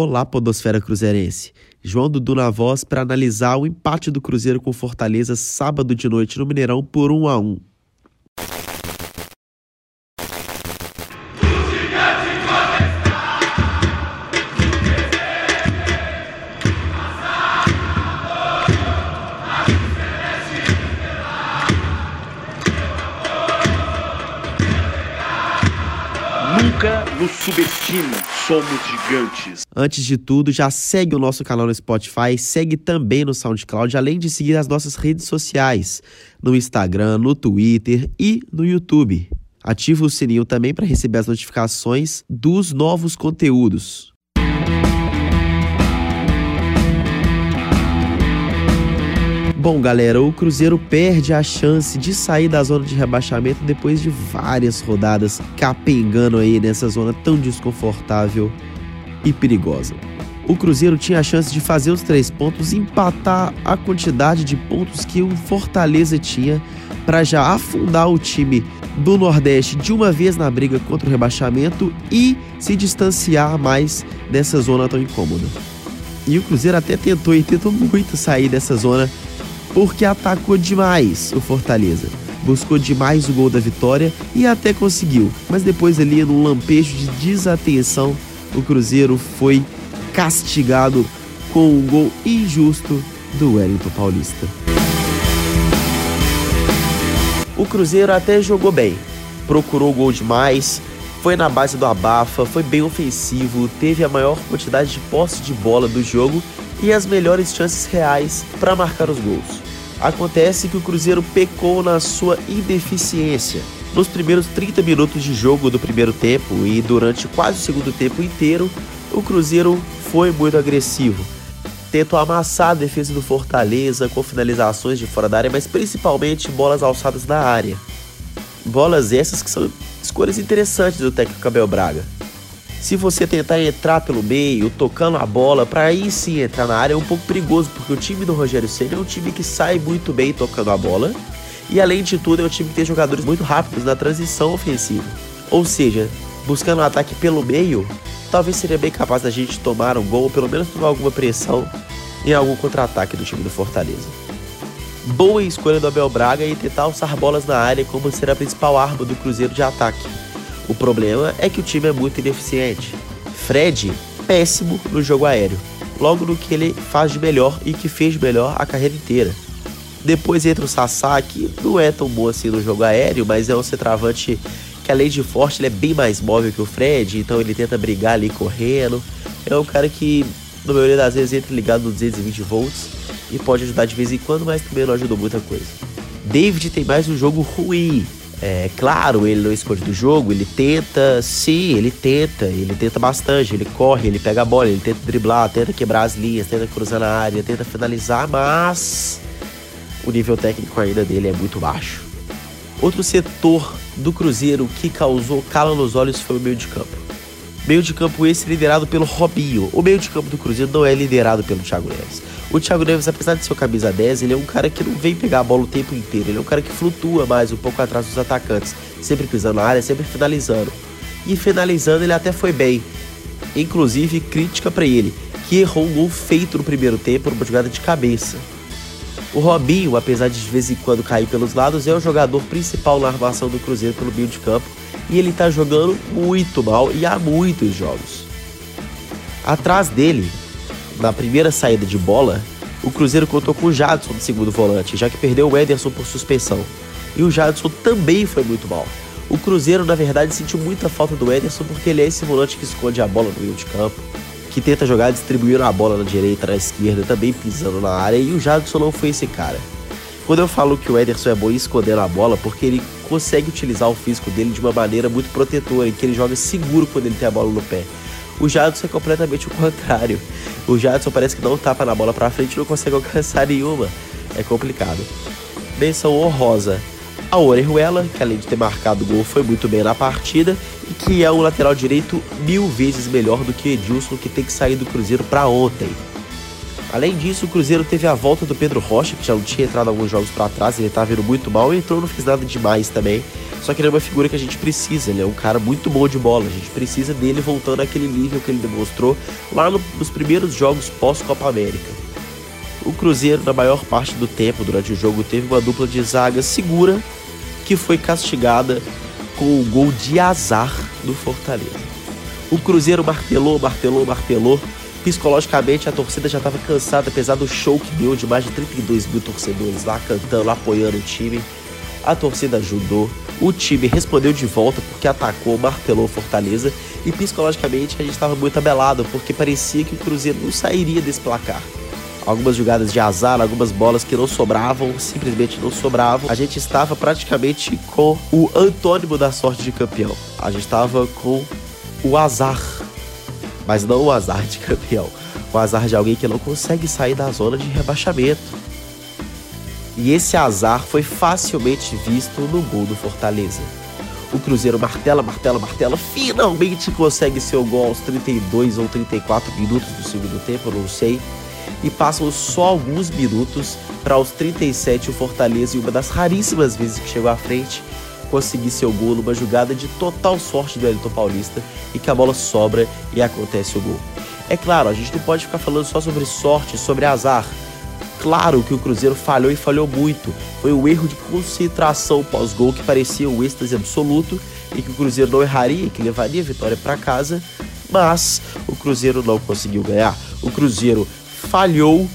Olá, Podosfera Cruzeirense. João Dudu na voz para analisar o empate do Cruzeiro com Fortaleza sábado de noite no Mineirão por 1 a 1. Nos subestime, somos gigantes. Antes de tudo, já segue o nosso canal no Spotify, segue também no SoundCloud, além de seguir as nossas redes sociais, no Instagram, no Twitter e no YouTube. Ativa o sininho também para receber as notificações dos novos conteúdos. Bom, galera, o Cruzeiro perde a chance de sair da zona de rebaixamento depois de várias rodadas capengando aí nessa zona tão desconfortável e perigosa. O Cruzeiro tinha a chance de fazer os três pontos, empatar a quantidade de pontos que o Fortaleza tinha para já afundar o time do Nordeste de uma vez na briga contra o rebaixamento e se distanciar mais dessa zona tão incômoda. E o Cruzeiro até tentou e tentou muito sair dessa zona porque atacou demais o Fortaleza. Buscou demais o gol da vitória e até conseguiu, mas depois ali num lampejo de desatenção, o Cruzeiro foi castigado com um gol injusto do Wellington Paulista. O Cruzeiro até jogou bem, procurou o gol demais, foi na base do abafa, foi bem ofensivo, teve a maior quantidade de posse de bola do jogo e as melhores chances reais para marcar os gols. Acontece que o Cruzeiro pecou na sua ineficiência. Nos primeiros 30 minutos de jogo do primeiro tempo e durante quase o segundo tempo inteiro, o Cruzeiro foi muito agressivo. Tentou amassar a defesa do Fortaleza com finalizações de fora da área, mas principalmente bolas alçadas na área. Bolas essas que são escolhas interessantes do técnico Abel Braga. Se você tentar entrar pelo meio, tocando a bola, para aí sim entrar na área é um pouco perigoso, porque o time do Rogério Ceni é um time que sai muito bem tocando a bola, e além de tudo é um time que tem jogadores muito rápidos na transição ofensiva. Ou seja, buscando um ataque pelo meio, talvez seria bem capaz da gente tomar um gol, ou pelo menos tomar alguma pressão em algum contra-ataque do time do Fortaleza. Boa escolha do Abel Braga em tentar alçar bolas na área como ser a principal arma do Cruzeiro de ataque. O problema é que o time é muito ineficiente. Fred, péssimo no jogo aéreo, logo no que ele faz de melhor e que fez de melhor a carreira inteira. Depois entra o Sassá, que não é tão bom assim no jogo aéreo, mas é um centroavante que além de forte, ele é bem mais móvel que o Fred, então ele tenta brigar ali correndo. É um cara que, na maioria das vezes, entra ligado no 220 volts e pode ajudar de vez em quando, mas também não ajudou muita coisa. David tem mais um jogo ruim, é claro, ele não esconde do jogo, ele tenta, sim, ele tenta, ele tenta bastante, ele corre, ele pega a bola, ele tenta driblar, tenta quebrar as linhas, tenta cruzar na área, tenta finalizar, mas o nível técnico ainda dele é muito baixo. Outro setor do Cruzeiro que causou cala nos olhos foi o meio de campo. Meio de campo esse liderado pelo Robinho. O meio de campo do Cruzeiro não é liderado pelo Thiago Neves. O Thiago Neves, apesar de ser o camisa 10, ele é um cara que não vem pegar a bola o tempo inteiro. Ele é um cara que flutua mais um pouco atrás dos atacantes, sempre pisando na área, sempre finalizando. E finalizando ele até foi bem. Inclusive, crítica para ele, que errou um gol feito no primeiro tempo numa jogada de cabeça. O Robinho, apesar de de vez em quando cair pelos lados, é o jogador principal na armação do Cruzeiro pelo meio de campo e ele tá jogando muito mal e há muitos jogos. Atrás dele, na primeira saída de bola, o Cruzeiro contou com o Jadson de segundo volante, já que perdeu o Ederson por suspensão. E o Jadson também foi muito mal. O Cruzeiro, na verdade, sentiu muita falta do Ederson porque ele é esse volante que esconde a bola no meio de campo, que tenta jogar distribuindo a bola na direita, na esquerda, também pisando na área, e o Jadson não foi esse cara. Quando eu falo que o Ederson é bom escondendo a bola, porque ele consegue utilizar o físico dele de uma maneira muito protetora, em que ele joga seguro quando ele tem a bola no pé. O Jadson é completamente o contrário. O Jadson parece que não tapa na bola para frente e não consegue alcançar nenhuma. É complicado. Menção honrosa a Orejuela, que além de ter marcado o gol, foi muito bem na partida e que é um lateral direito mil vezes melhor do que Edilson, que tem que sair do Cruzeiro para ontem. Além disso, o Cruzeiro teve a volta do Pedro Rocha, que já não tinha entrado alguns jogos para trás, ele estava vindo muito mal entrou, não fez nada demais também. Só que ele é uma figura que a gente precisa, ele é um cara muito bom de bola, a gente precisa dele voltando àquele nível que ele demonstrou lá no, nos primeiros jogos pós-Copa América. O Cruzeiro, na maior parte do tempo durante o jogo, teve uma dupla de zaga segura que foi castigada com o gol de azar do Fortaleza. O Cruzeiro martelou, martelou, martelou Psicologicamente, a torcida já estava cansada, apesar do show que deu de mais de 32 mil torcedores lá cantando, apoiando o time. A torcida ajudou, o time respondeu de volta porque atacou, martelou Fortaleza e psicologicamente a gente estava muito abelado porque parecia que o Cruzeiro não sairia desse placar. Algumas jogadas de azar, algumas bolas que não sobravam, simplesmente não sobravam. A gente estava praticamente com o antônimo da sorte de campeão. A gente estava com o azar mas não o azar de campeão, o azar de alguém que não consegue sair da zona de rebaixamento. E esse azar foi facilmente visto no gol do Fortaleza. O Cruzeiro martela, martela, martela, finalmente consegue seu gol aos 32 ou 34 minutos do segundo tempo, eu não sei. E passam só alguns minutos para os 37 o Fortaleza, e uma das raríssimas vezes que chegou à frente, conseguir seu gol numa jogada de total sorte do Elton Paulista e que a bola sobra e acontece o gol. É claro, a gente não pode ficar falando só sobre sorte, sobre azar. Claro que o Cruzeiro falhou e falhou muito. Foi um erro de concentração pós-gol que parecia um êxtase absoluto e que o Cruzeiro não erraria, que levaria a vitória para casa, mas o Cruzeiro não conseguiu ganhar. O Cruzeiro falhou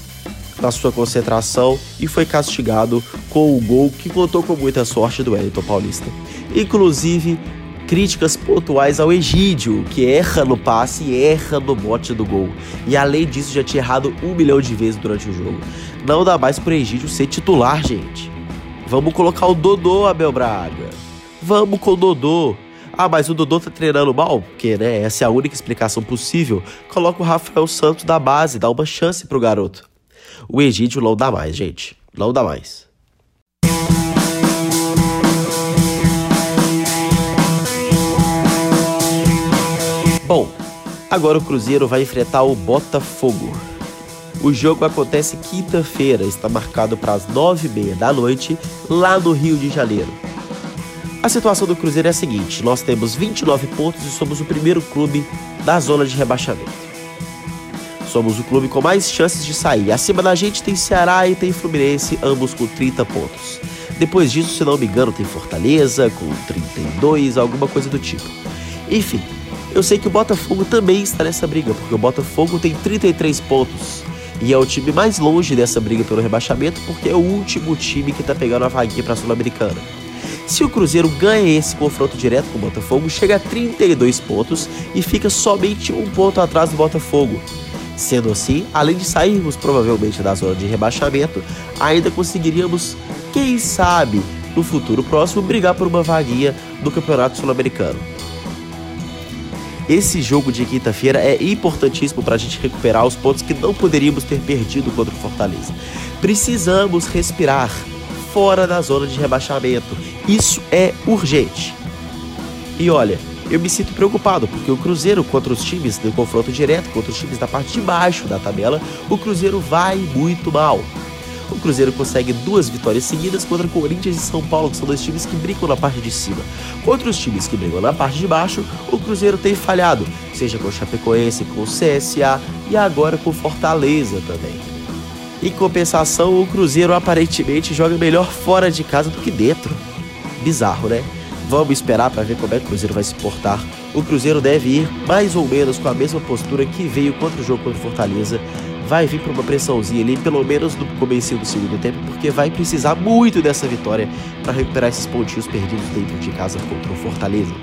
na sua concentração e foi castigado com o gol que contou com muita sorte do Wellington Paulista. Inclusive, críticas pontuais ao Egídio, que erra no passe e erra no bote do gol. E além disso, já tinha errado um milhão de vezes durante o jogo. Não dá mais pro Egídio ser titular, gente. Vamos colocar o Dodô, Abel Braga. Vamos com o Dodô. Ah, mas o Dodô tá treinando mal? Porque, né, essa é a única explicação possível. Coloca o Rafael Santos da base, dá uma chance pro garoto. O Egídio dá mais, gente. Dá mais. Bom, agora o Cruzeiro vai enfrentar o Botafogo. O jogo acontece quinta-feira, está marcado para as nove e meia da noite, lá no Rio de Janeiro. A situação do Cruzeiro é a seguinte: nós temos 29 pontos e somos o primeiro clube da zona de rebaixamento. Somos o clube com mais chances de sair. Acima da gente tem Ceará e tem Fluminense, ambos com 30 pontos. Depois disso, se não me engano, tem Fortaleza com 32, alguma coisa do tipo. Enfim, eu sei que o Botafogo também está nessa briga, porque o Botafogo tem 33 pontos. E é o time mais longe dessa briga pelo rebaixamento, porque é o último time que está pegando a vaguinha para a Sul-Americana. Se o Cruzeiro ganha esse confronto direto com o Botafogo, chega a 32 pontos e fica somente um ponto atrás do Botafogo. Sendo assim, além de sairmos provavelmente da zona de rebaixamento, ainda conseguiríamos, quem sabe, no futuro próximo, brigar por uma vaguinha do Campeonato Sul-Americano. Esse jogo de quinta-feira é importantíssimo para a gente recuperar os pontos que não poderíamos ter perdido contra o Fortaleza. Precisamos respirar fora da zona de rebaixamento. Isso é urgente. E olha, eu me sinto preocupado, porque o Cruzeiro contra os times do confronto direto, contra os times da parte de baixo da tabela, o Cruzeiro vai muito mal. O Cruzeiro consegue duas vitórias seguidas contra Corinthians e São Paulo, que são dois times que brincam na parte de cima. Contra os times que brigam na parte de baixo, o Cruzeiro tem falhado, seja com o Chapecoense, com o CSA e agora com o Fortaleza também. Em compensação, o Cruzeiro aparentemente joga melhor fora de casa do que dentro. Bizarro, né? Vamos esperar para ver como é que o Cruzeiro vai se portar. O Cruzeiro deve ir mais ou menos com a mesma postura que veio contra o jogo contra o Fortaleza. Vai vir para uma pressãozinha ali, pelo menos no começo do segundo tempo, porque vai precisar muito dessa vitória para recuperar esses pontinhos perdidos dentro de casa contra o Fortaleza.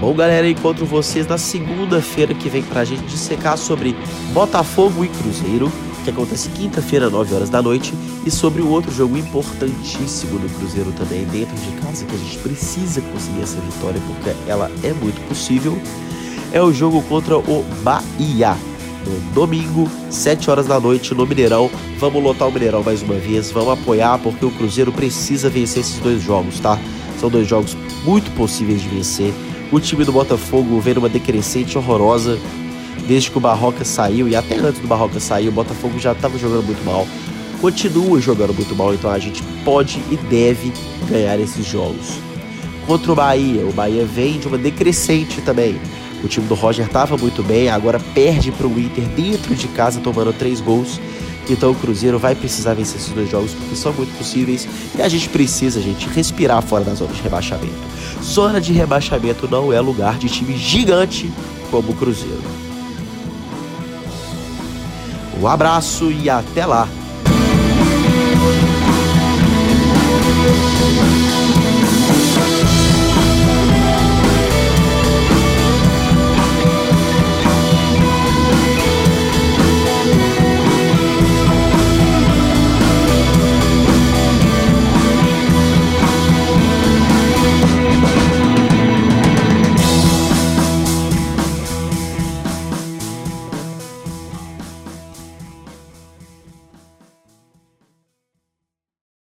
Bom, galera, encontro vocês na segunda-feira que vem para a gente dissecar sobre Botafogo e Cruzeiro que acontece quinta-feira, 9 horas da noite, e sobre o outro jogo importantíssimo do Cruzeiro também, dentro de casa, que a gente precisa conseguir essa vitória, porque ela é muito possível, é o jogo contra o Bahia. No domingo, 7 horas da noite, no Mineirão. Vamos lotar o Mineirão mais uma vez, vamos apoiar, porque o Cruzeiro precisa vencer esses dois jogos, tá? São dois jogos muito possíveis de vencer. O time do Botafogo vem numa decrescente horrorosa Desde que o Barroca saiu, e até antes do Barroca sair, o Botafogo já estava jogando muito mal. Continua jogando muito mal, então a gente pode e deve ganhar esses jogos. Contra o Bahia, o Bahia vem de uma decrescente também. O time do Roger estava muito bem, agora perde para o Inter dentro de casa, tomando três gols. Então o Cruzeiro vai precisar vencer esses dois jogos porque são muito possíveis e a gente precisa, gente, respirar fora da zona de rebaixamento. Zona de rebaixamento não é lugar de time gigante como o Cruzeiro. Um abraço e até lá!